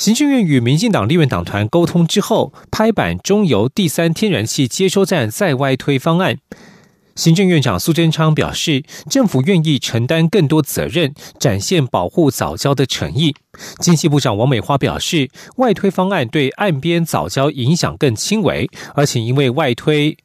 行政院与民进党立院党团沟通之后，拍板中油第三天然气接收站再外推方案。行政院长苏贞昌表示，政府愿意承担更多责任，展现保护早教的诚意。经济部长王美花表示，外推方案对岸边早教影响更轻微，而且因为外推。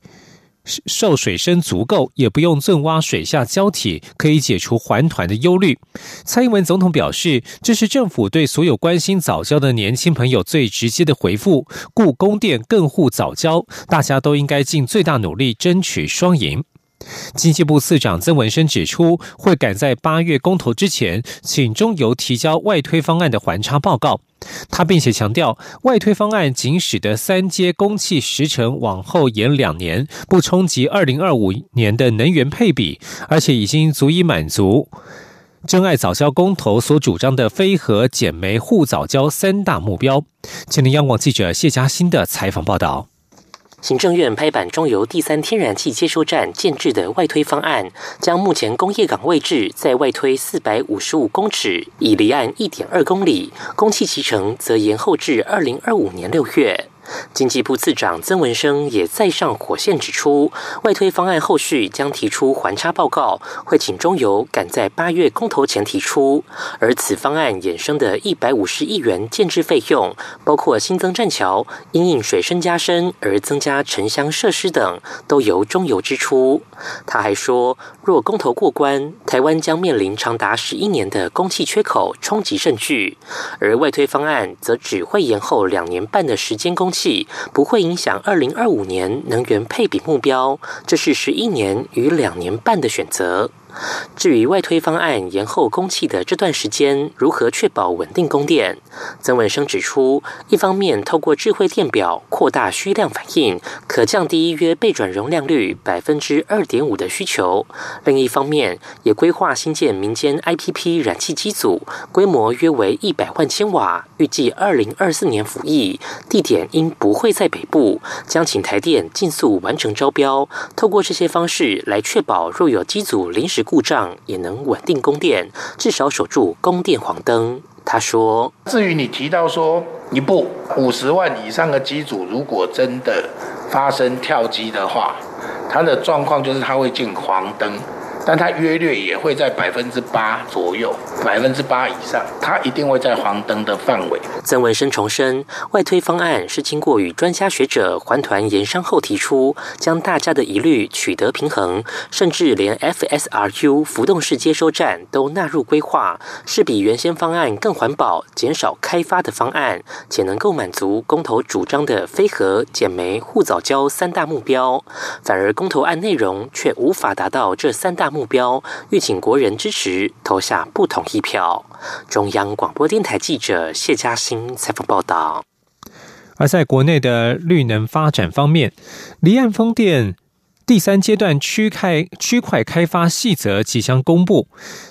受水深足够，也不用钻挖水下胶体，可以解除环团的忧虑。蔡英文总统表示，这是政府对所有关心早教的年轻朋友最直接的回复。故宫殿更护早教，大家都应该尽最大努力争取双赢。经济部次长曾文生指出，会赶在八月公投之前，请中油提交外推方案的环差报告。他并且强调，外推方案仅使得三阶供气时程往后延两年，不冲击二零二五年的能源配比，而且已经足以满足真爱早教公投所主张的非核减煤护早教三大目标。前天央广记者谢嘉欣的采访报道。行政院拍板中油第三天然气接收站建制的外推方案，将目前工业港位置在外推四百五十五公尺，已离岸一点二公里，工期期程则延后至二零二五年六月。经济部次长曾文生也再上火线指出，外推方案后续将提出环差报告，会请中油赶在八月公投前提出。而此方案衍生的一百五十亿元建制费用，包括新增栈桥、因应水深加深而增加沉箱设施等，都由中油支出。他还说，若公投过关，台湾将面临长达十一年的供气缺口，冲击甚巨。而外推方案则只会延后两年半的时间供。气不会影响二零二五年能源配比目标，这是十一年与两年半的选择。至于外推方案延后供气的这段时间，如何确保稳定供电？曾文生指出，一方面透过智慧电表扩大需量反应，可降低约备转容量率百分之二点五的需求；另一方面，也规划新建民间 IPP 燃气机组，规模约为一百万千瓦，预计二零二四年服役，地点应不会在北部，将请台电尽速完成招标，透过这些方式来确保若有机组临时。故障也能稳定供电，至少守住供电黄灯。他说：“至于你提到说一部五十万以上的机组，如果真的发生跳机的话，它的状况就是它会进黄灯。”但它约略也会在百分之八左右，百分之八以上，它一定会在黄灯的范围。曾文生重申，外推方案是经过与专家学者环团研商后提出，将大家的疑虑取得平衡，甚至连 FSRU 浮动式接收站都纳入规划，是比原先方案更环保、减少开发的方案，且能够满足公投主张的非核、减煤、护藻礁三大目标。反而公投案内容却无法达到这三大。目标，欲请国人支持投下不同意票。中央广播电台记者谢嘉欣采访报道。而在国内的绿能发展方面，离岸风电。第三阶段区开区块开发细则即将公布。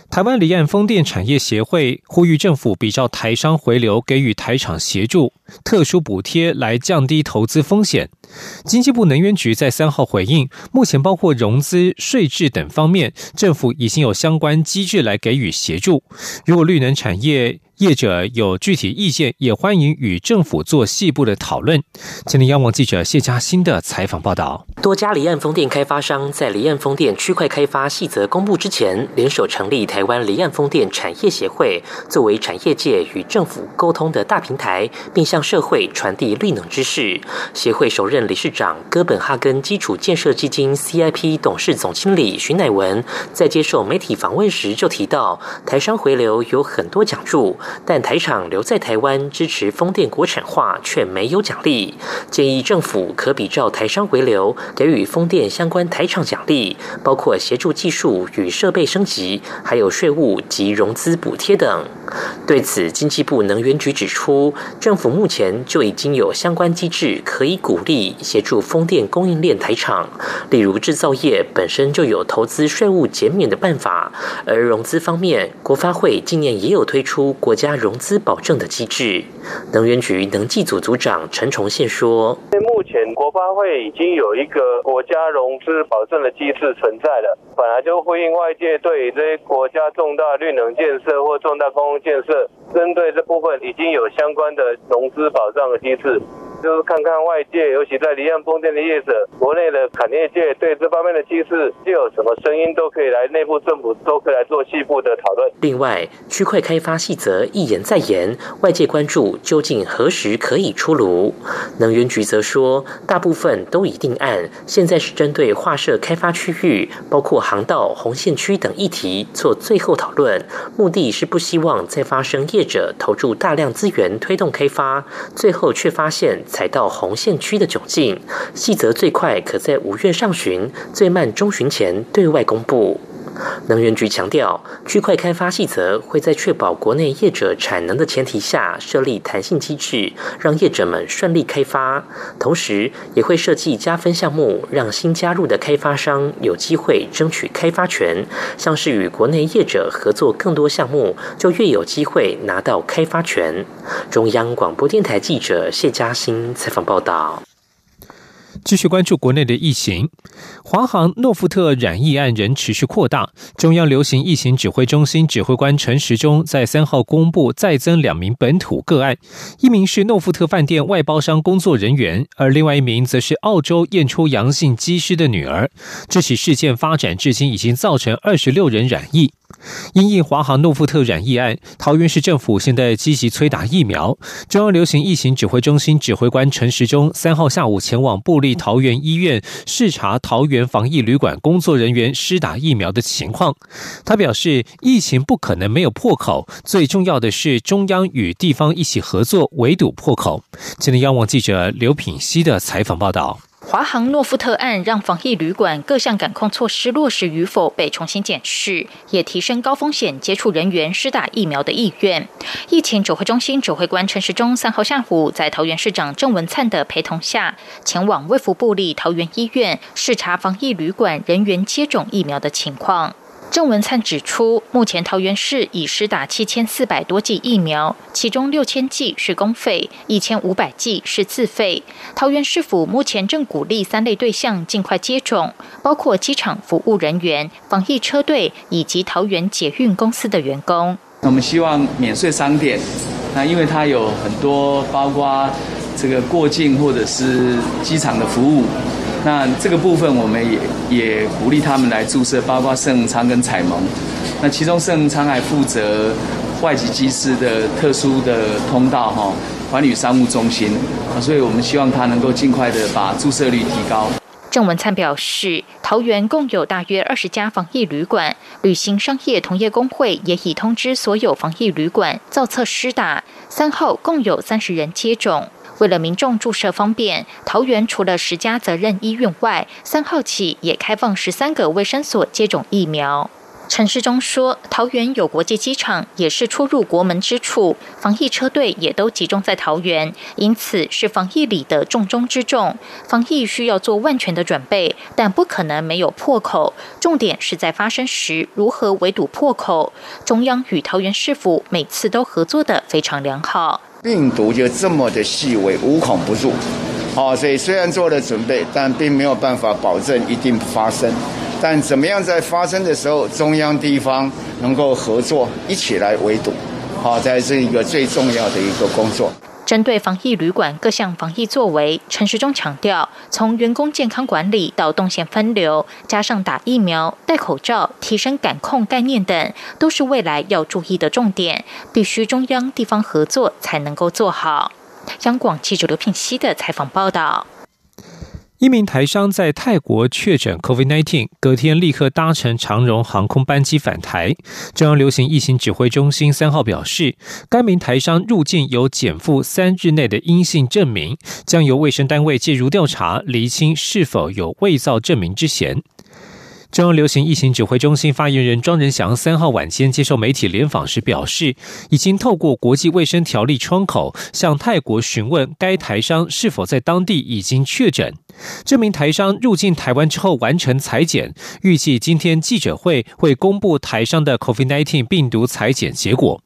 台湾离岸风电产业协会呼吁政府比照台商回流，给予台厂协助、特殊补贴，来降低投资风险。经济部能源局在三号回应，目前包括融资、税制等方面，政府已经有相关机制来给予协助。如果绿能产业，业者有具体意见，也欢迎与政府做细部的讨论。今天央网记者谢嘉欣的采访报道：多家离岸风电开发商在离岸风电区块开发细则公布之前，联手成立台湾离岸风电产业协会，作为产业界与政府沟通的大平台，并向社会传递绿能知识。协会首任理事长哥本哈根基础建设基金 CIP 董事总经理徐乃文在接受媒体访问时就提到，台商回流有很多奖助。但台厂留在台湾支持风电国产化却没有奖励，建议政府可比照台商回流，给予风电相关台厂奖励，包括协助技术与设备升级，还有税务及融资补贴等。对此，经济部能源局指出，政府目前就已经有相关机制可以鼓励协助风电供应链台厂，例如制造业本身就有投资税务减免的办法，而融资方面，国发会今年也有推出国家融资保证的机制。能源局能技组组长陈崇宪说：“目前国发会已经有一个国家融资保证的机制存在了，本来就呼应外界对这些国家重大绿能建设或重大公共建设，针对这部分已经有相关的融资保障的机制。”就是看看外界，尤其在离岸风电的业者，国内的产业界对这方面的趋势，就有什么声音都可以来内部政府都可以来做细部的讨论。另外，区块开发细则一言再言，外界关注究竟何时可以出炉？能源局则说，大部分都已定案，现在是针对划设开发区域，包括航道、红线区等议题做最后讨论，目的是不希望再发生业者投注大量资源推动开发，最后却发现。踩到红线区的窘境，细则最快可在五月上旬，最慢中旬前对外公布。能源局强调，区块开发细则会在确保国内业者产能的前提下，设立弹性机制，让业者们顺利开发。同时，也会设计加分项目，让新加入的开发商有机会争取开发权。像是与国内业者合作更多项目，就越有机会拿到开发权。中央广播电台记者谢嘉欣采访报道。继续关注国内的疫情，华航诺富特染疫案仍持续扩大。中央流行疫情指挥中心指挥官陈时中在三号公布再增两名本土个案，一名是诺富特饭店外包商工作人员，而另外一名则是澳洲验出阳性机师的女儿。这起事件发展至今已经造成二十六人染疫。因应华航诺富特染疫案，桃园市政府现在积极催打疫苗。中央流行疫情指挥中心指挥官陈时中三号下午前往布利桃园医院视察桃园防疫旅馆工作人员施打疫苗的情况。他表示，疫情不可能没有破口，最重要的是中央与地方一起合作围堵破口。今天央网记者刘品希的采访报道。华航诺富特案让防疫旅馆各项感控措施落实与否被重新检视，也提升高风险接触人员施打疫苗的意愿。疫情指挥中心指挥官陈时中三号下午在桃园市长郑文灿的陪同下，前往卫福部立桃园医院视察防疫旅馆人员接种疫苗的情况。郑文灿指出，目前桃园市已施打七千四百多剂疫苗，其中六千剂是公费，一千五百剂是自费。桃园市府目前正鼓励三类对象尽快接种，包括机场服务人员、防疫车队以及桃园捷运公司的员工。我们希望免税商店，那因为它有很多包括这个过境或者是机场的服务。那这个部分，我们也也鼓励他们来注射，包括盛昌跟彩蒙。那其中盛昌还负责外籍机师的特殊的通道哈，环宇商务中心。啊，所以我们希望他能够尽快的把注射率提高。郑文灿表示，桃园共有大约二十家防疫旅馆，旅行商业同业工会也已通知所有防疫旅馆造册施打，三号共有三十人接种。为了民众注射方便，桃园除了十家责任医院外，三号起也开放十三个卫生所接种疫苗。陈世忠说，桃园有国际机场，也是出入国门之处，防疫车队也都集中在桃园，因此是防疫里的重中之重。防疫需要做万全的准备，但不可能没有破口。重点是在发生时如何围堵破口。中央与桃园市府每次都合作的非常良好。病毒就这么的细微，无孔不入，好，所以虽然做了准备，但并没有办法保证一定发生。但怎么样在发生的时候，中央地方能够合作，一起来围堵，好，在这一个最重要的一个工作。针对防疫旅馆各项防疫作为，陈时中强调，从员工健康管理到动线分流，加上打疫苗、戴口罩、提升感控概念等，都是未来要注意的重点，必须中央地方合作才能够做好。央广记者刘品熙的采访报道。一名台商在泰国确诊 COVID-19，隔天立刻搭乘长荣航空班机返台。中央流行疫情指挥中心三号表示，该名台商入境有减负三日内的阴性证明，将由卫生单位介入调查，厘清是否有伪造证明之嫌。中央流行疫情指挥中心发言人庄仁祥三号晚间接受媒体联访时表示，已经透过国际卫生条例窗口向泰国询问该台商是否在当地已经确诊。这名台商入境台湾之后完成裁剪，预计今天记者会会公布台商的 COVID-19 病毒裁剪结果。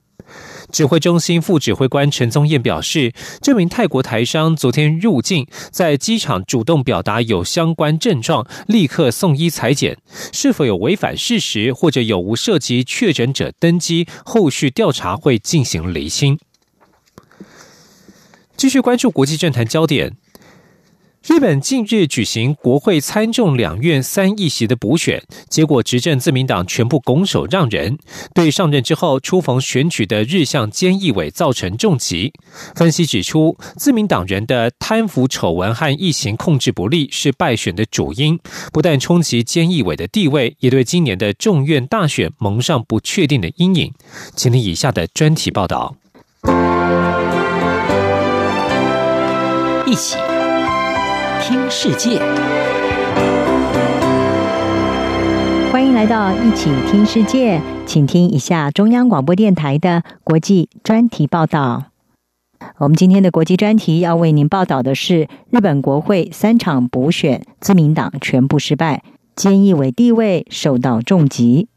指挥中心副指挥官陈宗彦表示，这名泰国台商昨天入境，在机场主动表达有相关症状，立刻送医裁剪，是否有违反事实或者有无涉及确诊者登机，后续调查会进行厘清。继续关注国际政坛焦点。日本近日举行国会参众两院三议席的补选，结果执政自民党全部拱手让人，对上任之后初逢选举的日向菅义伟造成重击。分析指出，自民党人的贪腐丑闻和疫情控制不力是败选的主因，不但冲击菅义伟的地位，也对今年的众院大选蒙上不确定的阴影。请听以下的专题报道。一起。听世界，欢迎来到一起听世界，请听一下中央广播电台的国际专题报道。我们今天的国际专题要为您报道的是日本国会三场补选，自民党全部失败，菅义伟地位受到重击。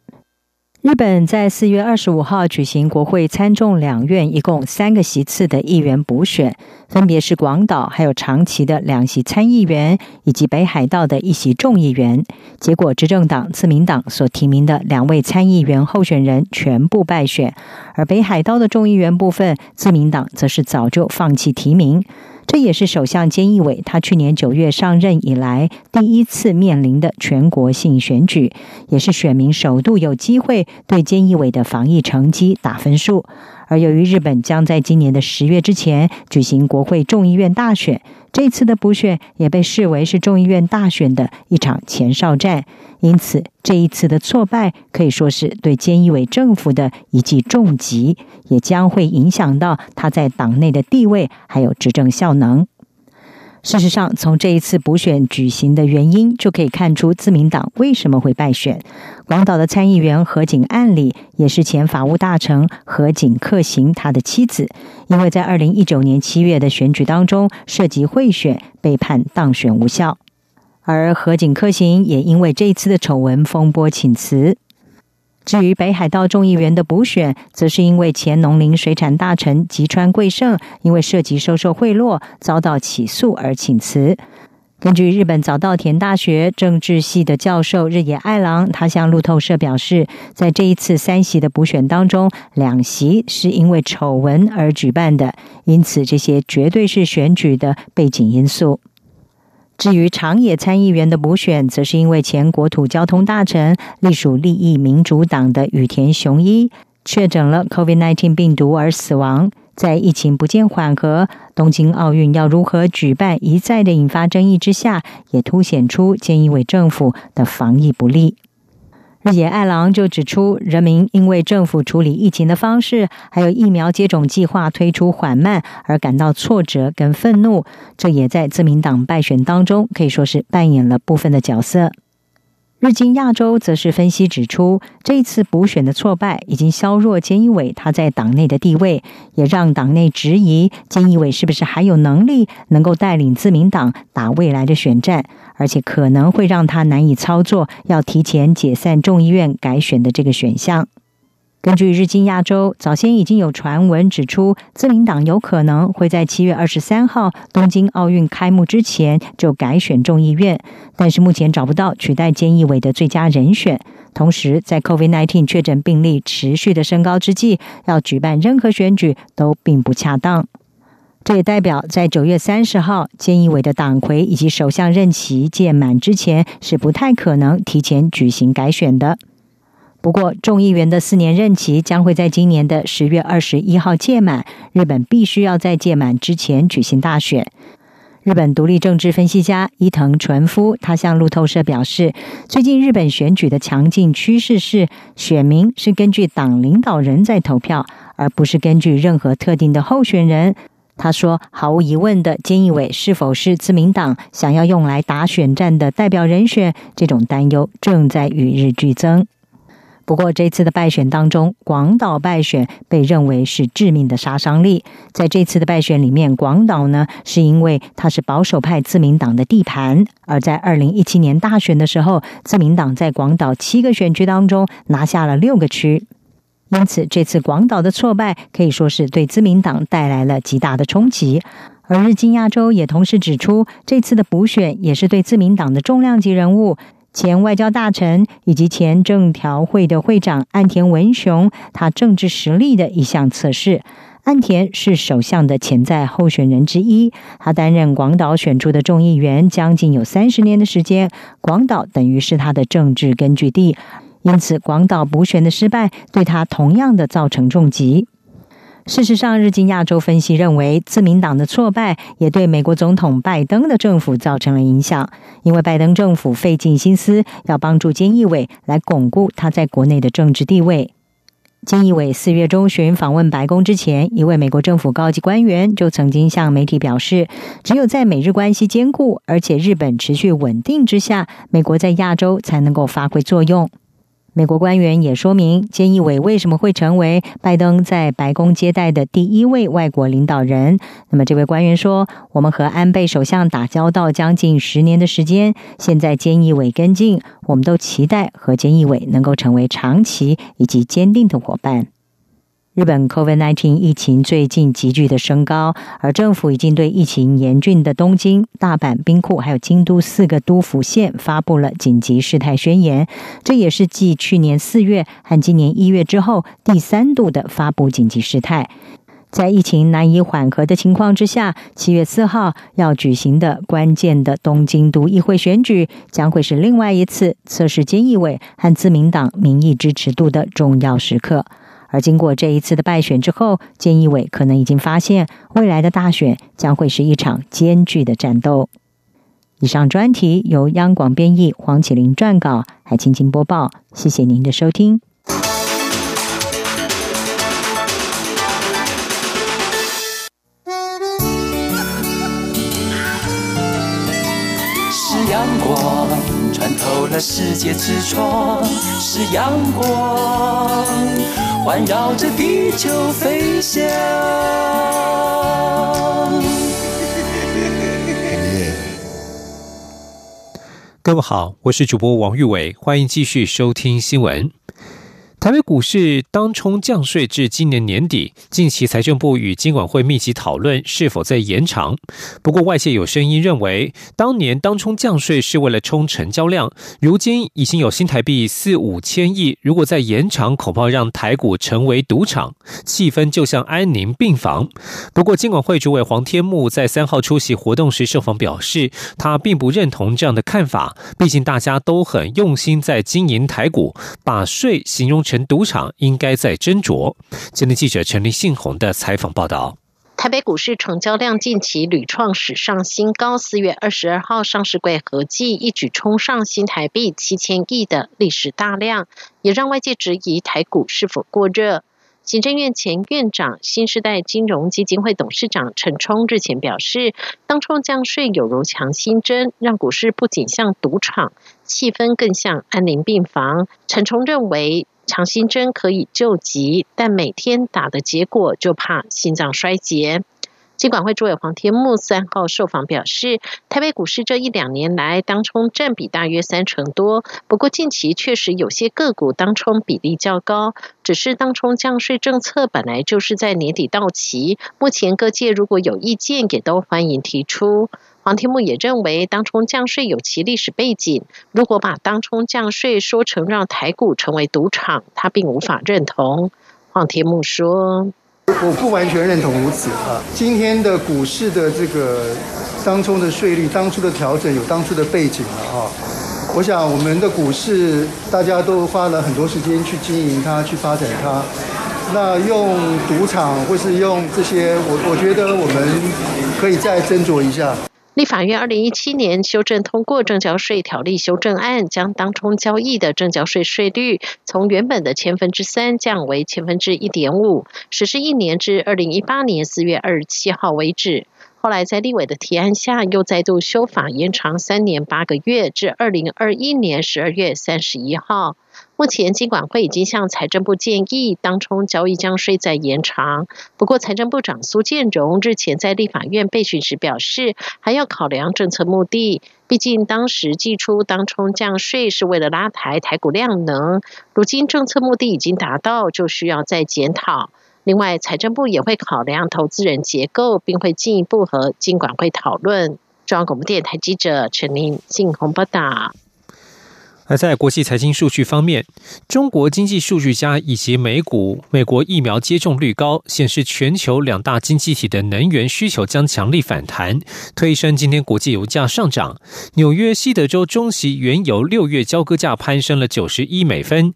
日本在四月二十五号举行国会参众两院一共三个席次的议员补选，分别是广岛还有长崎的两席参议员，以及北海道的一席众议员。结果，执政党自民党所提名的两位参议员候选人全部败选，而北海道的众议员部分，自民党则是早就放弃提名。这也是首相菅义伟他去年九月上任以来第一次面临的全国性选举，也是选民首度有机会对菅义伟的防疫成绩打分数。而由于日本将在今年的十月之前举行国会众议院大选，这次的补选也被视为是众议院大选的一场前哨战。因此，这一次的挫败可以说是对菅义伟政府的一记重击，也将会影响到他在党内的地位还有执政效能。事实上，从这一次补选举行的原因就可以看出，自民党为什么会败选。广岛的参议员河井案里，也是前法务大臣河井克行他的妻子，因为在二零一九年七月的选举当中涉及贿选，被判当选无效。而河井克行也因为这一次的丑闻风波请辞。至于北海道众议员的补选，则是因为前农林水产大臣吉川贵胜因为涉及收受贿赂遭到起诉而请辞。根据日本早稻田大学政治系的教授日野爱郎，他向路透社表示，在这一次三席的补选当中，两席是因为丑闻而举办的，因此这些绝对是选举的背景因素。至于长野参议员的补选，则是因为前国土交通大臣、隶属利益民主党的羽田雄一确诊了 COVID-19 病毒而死亡。在疫情不见缓和、东京奥运要如何举办一再的引发争议之下，也凸显出菅义伟政府的防疫不力。日野爱郎就指出，人民因为政府处理疫情的方式，还有疫苗接种计划推出缓慢而感到挫折跟愤怒，这也在自民党败选当中可以说是扮演了部分的角色。日经亚洲则是分析指出，这次补选的挫败已经削弱菅义伟他在党内的地位，也让党内质疑菅义伟是不是还有能力能够带领自民党打未来的选战，而且可能会让他难以操作要提前解散众议院改选的这个选项。根据日经亚洲，早先已经有传闻指出，自民党有可能会在七月二十三号东京奥运开幕之前就改选众议院，但是目前找不到取代菅义伟的最佳人选。同时，在 COVID-19 确诊病例持续的升高之际，要举办任何选举都并不恰当。这也代表，在九月三十号菅义伟的党魁以及首相任期届满之前，是不太可能提前举行改选的。不过，众议员的四年任期将会在今年的十月二十一号届满。日本必须要在届满之前举行大选。日本独立政治分析家伊藤纯夫，他向路透社表示，最近日本选举的强劲趋势是，选民是根据党领导人在投票，而不是根据任何特定的候选人。他说，毫无疑问的，菅义伟是否是自民党想要用来打选战的代表人选，这种担忧正在与日俱增。不过，这次的败选当中，广岛败选被认为是致命的杀伤力。在这次的败选里面，广岛呢是因为它是保守派自民党的地盘，而在二零一七年大选的时候，自民党在广岛七个选区当中拿下了六个区，因此这次广岛的挫败可以说是对自民党带来了极大的冲击。而日经亚洲也同时指出，这次的补选也是对自民党的重量级人物。前外交大臣以及前政调会的会长岸田文雄，他政治实力的一项测试。岸田是首相的潜在候选人之一，他担任广岛选出的众议员将近有三十年的时间，广岛等于是他的政治根据地，因此广岛补选的失败对他同样的造成重击。事实上，日经亚洲分析认为，自民党的挫败也对美国总统拜登的政府造成了影响，因为拜登政府费尽心思要帮助菅义伟来巩固他在国内的政治地位。菅义伟四月中旬访问白宫之前，一位美国政府高级官员就曾经向媒体表示，只有在美日关系坚固而且日本持续稳定之下，美国在亚洲才能够发挥作用。美国官员也说明，菅义伟为什么会成为拜登在白宫接待的第一位外国领导人。那么，这位官员说：“我们和安倍首相打交道将近十年的时间，现在菅义伟跟进，我们都期待和菅义伟能够成为长期以及坚定的伙伴。”日本 COVID-19 疫情最近急剧的升高，而政府已经对疫情严峻的东京、大阪、兵库还有京都四个都府县发布了紧急事态宣言。这也是继去年四月和今年一月之后第三度的发布紧急事态。在疫情难以缓和的情况之下，七月四号要举行的关键的东京都议会选举，将会是另外一次测试菅义伟和自民党民意支持度的重要时刻。而经过这一次的败选之后，菅义伟可能已经发现，未来的大选将会是一场艰巨的战斗。以上专题由央广编译，黄启林撰稿，海青青播报。谢谢您的收听。是阳光穿透了世界之窗，是阳光。环绕着地球飞翔。各位好，我是主播王玉伟，欢迎继续收听新闻。台北股市当冲降税至今年年底，近期财政部与金管会密集讨论是否再延长。不过外界有声音认为，当年当冲降税是为了冲成交量，如今已经有新台币四五千亿，如果再延长，恐怕让台股成为赌场，气氛就像安宁病房。不过金管会主委黄天木在三号出席活动时受访表示，他并不认同这样的看法，毕竟大家都很用心在经营台股，把税形容。成赌场应该在斟酌。今天记者陈立信宏的采访报道：台北股市成交量近期屡创史上新高，四月二十二号上市柜合计一举冲上新台币七千亿的历史大量，也让外界质疑台股是否过热。行政院前院长、新时代金融基金会董事长陈冲日前表示，当冲降税有如强心针，让股市不仅像赌场，气氛更像安宁病房。陈冲认为。强心针可以救急，但每天打的结果就怕心脏衰竭。金管会主委黄天木三号受访表示，台北股市这一两年来当冲占比大约三成多，不过近期确实有些个股当冲比例较高，只是当冲降税政策本来就是在年底到期，目前各界如果有意见，也都欢迎提出。黄天木也认为，当冲降税有其历史背景。如果把当冲降税说成让台股成为赌场，他并无法认同。黄天木说：“我不完全认同如此啊。今天的股市的这个当冲的税率，当初的调整有当初的背景了啊。我想我们的股市大家都花了很多时间去经营它，去发展它。那用赌场或是用这些，我我觉得我们可以再斟酌一下。”立法院二零一七年修正通过证交税条例修正案，将当冲交易的证交税税率从原本的千分之三降为千分之一点五，实施一年至二零一八年四月二十七号为止。后来在立委的提案下，又再度修法延长三年八个月，至二零二一年十二月三十一号。目前，金管会已经向财政部建议，当冲交易降税再延长。不过，财政部长苏建荣日前在立法院备询时表示，还要考量政策目的。毕竟，当时寄出当冲降税是为了拉抬台股量能，如今政策目的已经达到，就需要再检讨。另外，财政部也会考量投资人结构，并会进一步和金管会讨论。中央广播电台记者陈琳、信鸿报道。而在国际财经数据方面，中国经济数据家以及美股美国疫苗接种率高，显示全球两大经济体的能源需求将强力反弹，推升今天国际油价上涨。纽约西德州中期原油六月交割价攀升了九十一美分，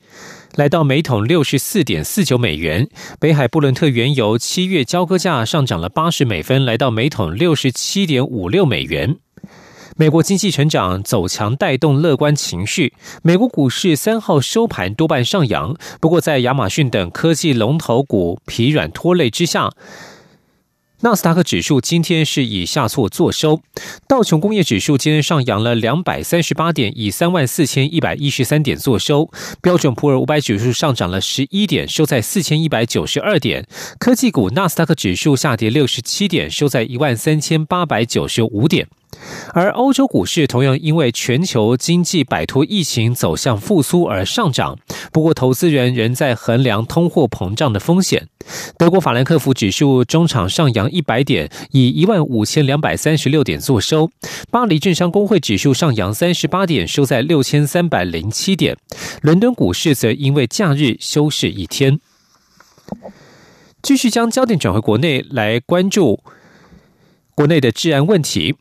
来到每桶六十四点四九美元。北海布伦特原油七月交割价上涨了八十美分，来到每桶六十七点五六美元。美国经济成长走强，带动乐观情绪。美国股市三号收盘多半上扬，不过在亚马逊等科技龙头股疲软拖累之下，纳斯达克指数今天是以下挫作收。道琼工业指数今天上扬了两百三十八点，以三万四千一百一十三点作收。标准普尔五百指数上涨了十一点，收在四千一百九十二点。科技股纳斯达克指数下跌六十七点，收在一万三千八百九十五点。而欧洲股市同样因为全球经济摆脱疫情走向复苏而上涨，不过投资人仍在衡量通货膨胀的风险。德国法兰克福指数中场上扬一百点，以一万五千两百三十六点作收。巴黎政商工会指数上扬三十八点，收在六千三百零七点。伦敦股市则因为假日休市一天。继续将焦点转回国内来关注国内的治安问题。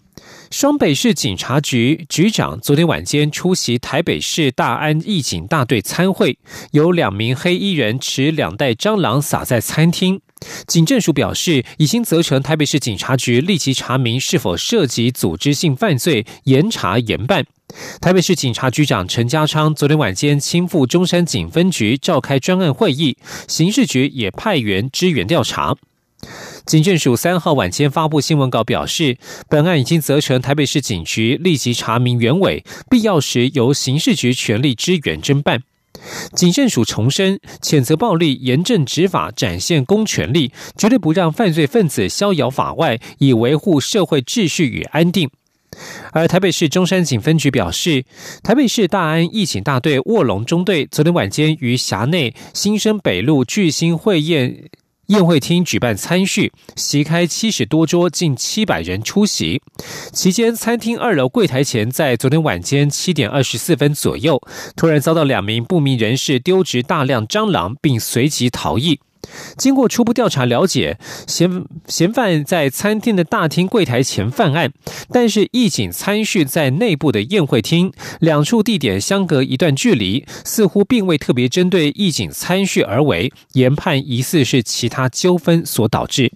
双北市警察局局长昨天晚间出席台北市大安义警大队参会，有两名黑衣人持两袋蟑螂撒在餐厅。警政署表示，已经责成台北市警察局立即查明是否涉及组织性犯罪，严查严办。台北市警察局长陈家昌昨天晚间亲赴中山警分局召开专案会议，刑事局也派员支援调查。警政署三号晚间发布新闻稿表示，本案已经责成台北市警局立即查明原委，必要时由刑事局全力支援侦办。警政署重申，谴责暴力，严正执法，展现公权力，绝对不让犯罪分子逍遥法外，以维护社会秩序与安定。而台北市中山警分局表示，台北市大安义警大队卧龙中队昨天晚间于辖内新生北路巨星会宴。宴会厅举办餐叙，席开七十多桌，近七百人出席。期间，餐厅二楼柜台前，在昨天晚间七点二十四分左右，突然遭到两名不明人士丢掷大量蟑螂，并随即逃逸。经过初步调查了解，嫌嫌犯在餐厅的大厅柜台前犯案，但是义警参叙在内部的宴会厅，两处地点相隔一段距离，似乎并未特别针对义警参叙而为，研判疑似是其他纠纷所导致。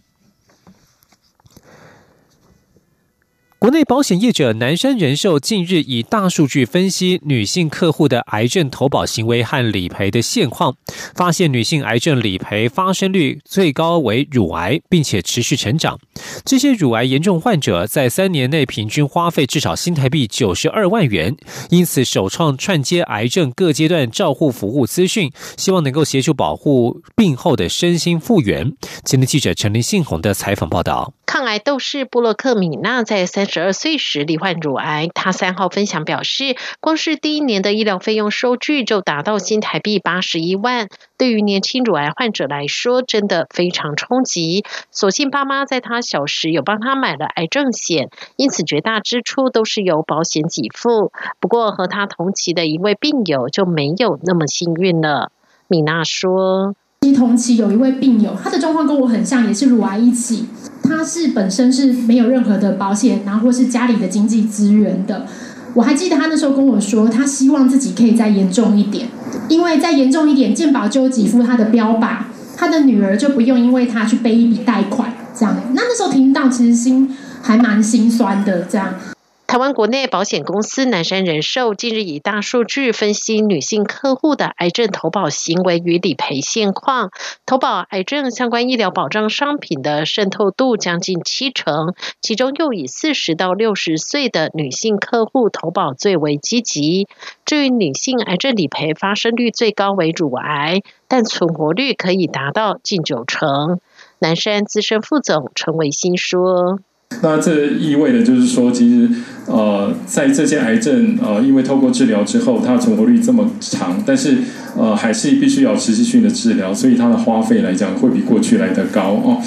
国内保险业者南山人寿近日以大数据分析女性客户的癌症投保行为和理赔的现况，发现女性癌症理赔发生率最高为乳癌，并且持续成长。这些乳癌严重患者在三年内平均花费至少新台币九十二万元，因此首创串接癌症各阶段照护服务资讯，希望能够协助保护病后的身心复原。今天记者陈林信宏的采访报道。抗癌斗士布洛克米娜在三十二岁时罹患乳癌。她三号分享表示，光是第一年的医疗费用收据就达到新台币八十一万，对于年轻乳癌患者来说，真的非常冲击。所幸爸妈在他小时有帮他买了癌症险，因此绝大支出都是由保险给付。不过和他同期的一位病友就没有那么幸运了。米娜说。同期有一位病友，他的状况跟我很像，也是乳癌一起。他是本身是没有任何的保险，然后或是家里的经济资源的。我还记得他那时候跟我说，他希望自己可以再严重一点，因为再严重一点，健保就有几副他的标靶，他的女儿就不用因为他去背一笔贷款这样。那那时候听到，其实心。还蛮心酸的这样。台湾国内保险公司南山人寿近日以大数据分析女性客户的癌症投保行为与理赔现况，投保癌症相关医疗保障商品的渗透度将近七成，其中又以四十到六十岁的女性客户投保最为积极。至于女性癌症理赔发生率最高为乳癌，但存活率可以达到近九成。南山资深副总陈维新说。那这意味着就是说，其实呃，在这些癌症呃，因为透过治疗之后，它的存活率这么长，但是呃，还是必须要持续性的治疗，所以它的花费来讲会比过去来的高哦。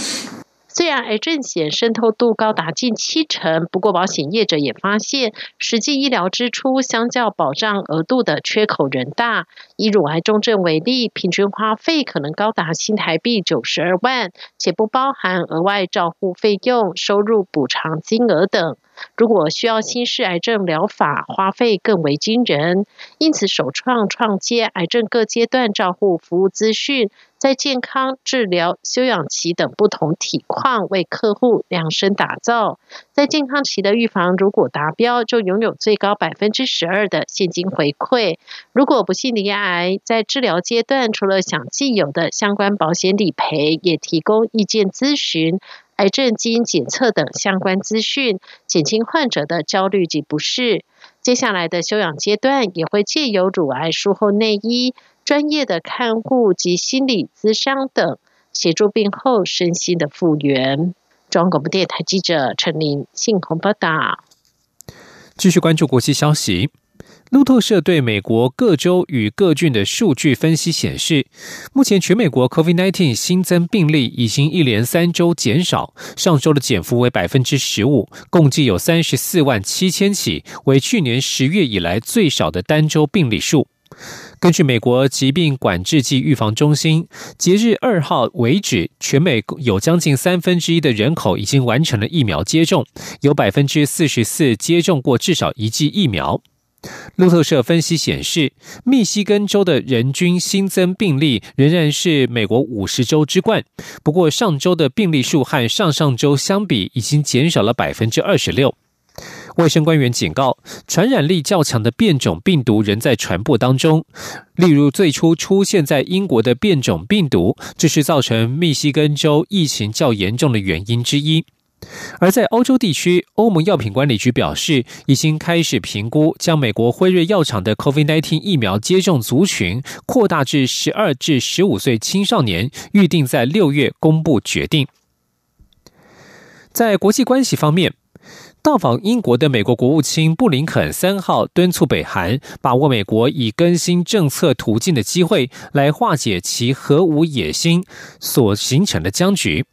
虽然癌症险渗透度高达近七成，不过保险业者也发现，实际医疗支出相较保障额度的缺口仍大。以乳癌重症为例，平均花费可能高达新台币九十二万，且不包含额外照护费用、收入补偿金额等。如果需要新式癌症疗法，花费更为惊人。因此，首创创接癌症各阶段照护服务资讯，在健康、治疗、休养期等不同体况为客户量身打造。在健康期的预防，如果达标，就拥有最高百分之十二的现金回馈；如果不幸罹癌，在治疗阶段，除了享既有的相关保险理赔，也提供意见咨询。癌症基因检测等相关资讯，减轻患者的焦虑及不适。接下来的休养阶段，也会借由乳癌术后内衣、专业的看护及心理咨商等，协助病后身心的复原。中央广播电台记者陈琳信鸿报道。继续关注国际消息。路透社对美国各州与各郡的数据分析显示，目前全美国 COVID-19 新增病例已经一连三周减少，上周的减幅为百分之十五，共计有三十四万七千起，为去年十月以来最少的单周病例数。根据美国疾病管制及预防中心，截至二号为止，全美有将近三分之一的人口已经完成了疫苗接种，有百分之四十四接种过至少一剂疫苗。路透社分析显示，密西根州的人均新增病例仍然是美国五十州之冠。不过，上周的病例数和上上周相比已经减少了百分之二十六。卫生官员警告，传染力较强的变种病毒仍在传播当中。例如，最初出现在英国的变种病毒，这是造成密西根州疫情较严重的原因之一。而在欧洲地区，欧盟药品管理局表示，已经开始评估将美国辉瑞药厂的 COVID-19 疫苗接种族群扩大至十二至十五岁青少年，预定在六月公布决定。在国际关系方面，到访英国的美国国务卿布林肯三号敦促北韩把握美国以更新政策途径的机会，来化解其核武野心所形成的僵局。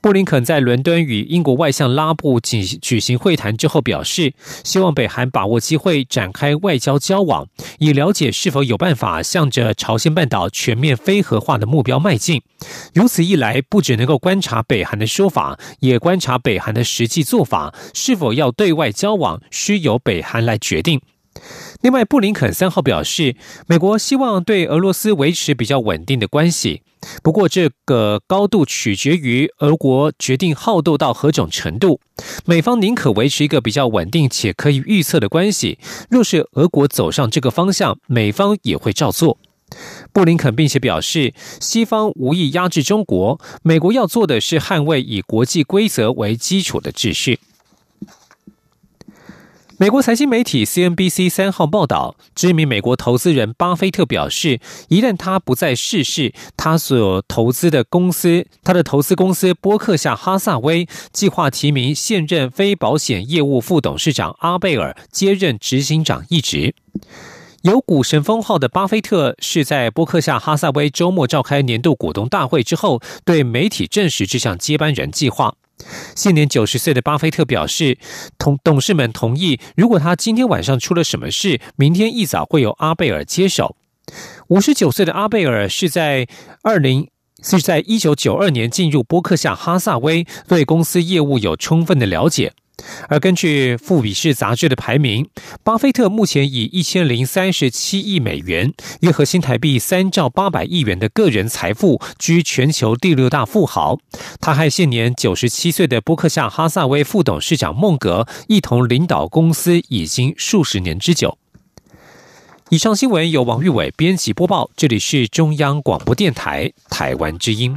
布林肯在伦敦与英国外相拉布举举行会谈之后表示，希望北韩把握机会展开外交交往，以了解是否有办法向着朝鲜半岛全面非核化的目标迈进。如此一来，不只能够观察北韩的说法，也观察北韩的实际做法，是否要对外交往，需由北韩来决定。另外，布林肯三号表示，美国希望对俄罗斯维持比较稳定的关系。不过，这个高度取决于俄国决定好斗到何种程度。美方宁可维持一个比较稳定且可以预测的关系。若是俄国走上这个方向，美方也会照做。布林肯并且表示，西方无意压制中国，美国要做的是捍卫以国际规则为基础的秩序。美国财经媒体 CNBC 三号报道，知名美国投资人巴菲特表示，一旦他不再逝世，他所投资的公司，他的投资公司波克夏哈萨威计划提名现任非保险业务副董事长阿贝尔接任执行长一职。有股神封号的巴菲特是在波克夏哈萨威周末召开年度股东大会之后，对媒体证实这项接班人计划。现年九十岁的巴菲特表示，同董事们同意，如果他今天晚上出了什么事，明天一早会由阿贝尔接手。五十九岁的阿贝尔是在二零是在一九九二年进入波克夏哈萨威，对公司业务有充分的了解。而根据《富比士》杂志的排名，巴菲特目前以一千零三十七亿美元（约合新台币三兆八百亿元）的个人财富，居全球第六大富豪。他和现年九十七岁的波克夏哈萨威副董事长孟格一同领导公司已经数十年之久。以上新闻由王玉伟编辑播报，这里是中央广播电台台湾之音。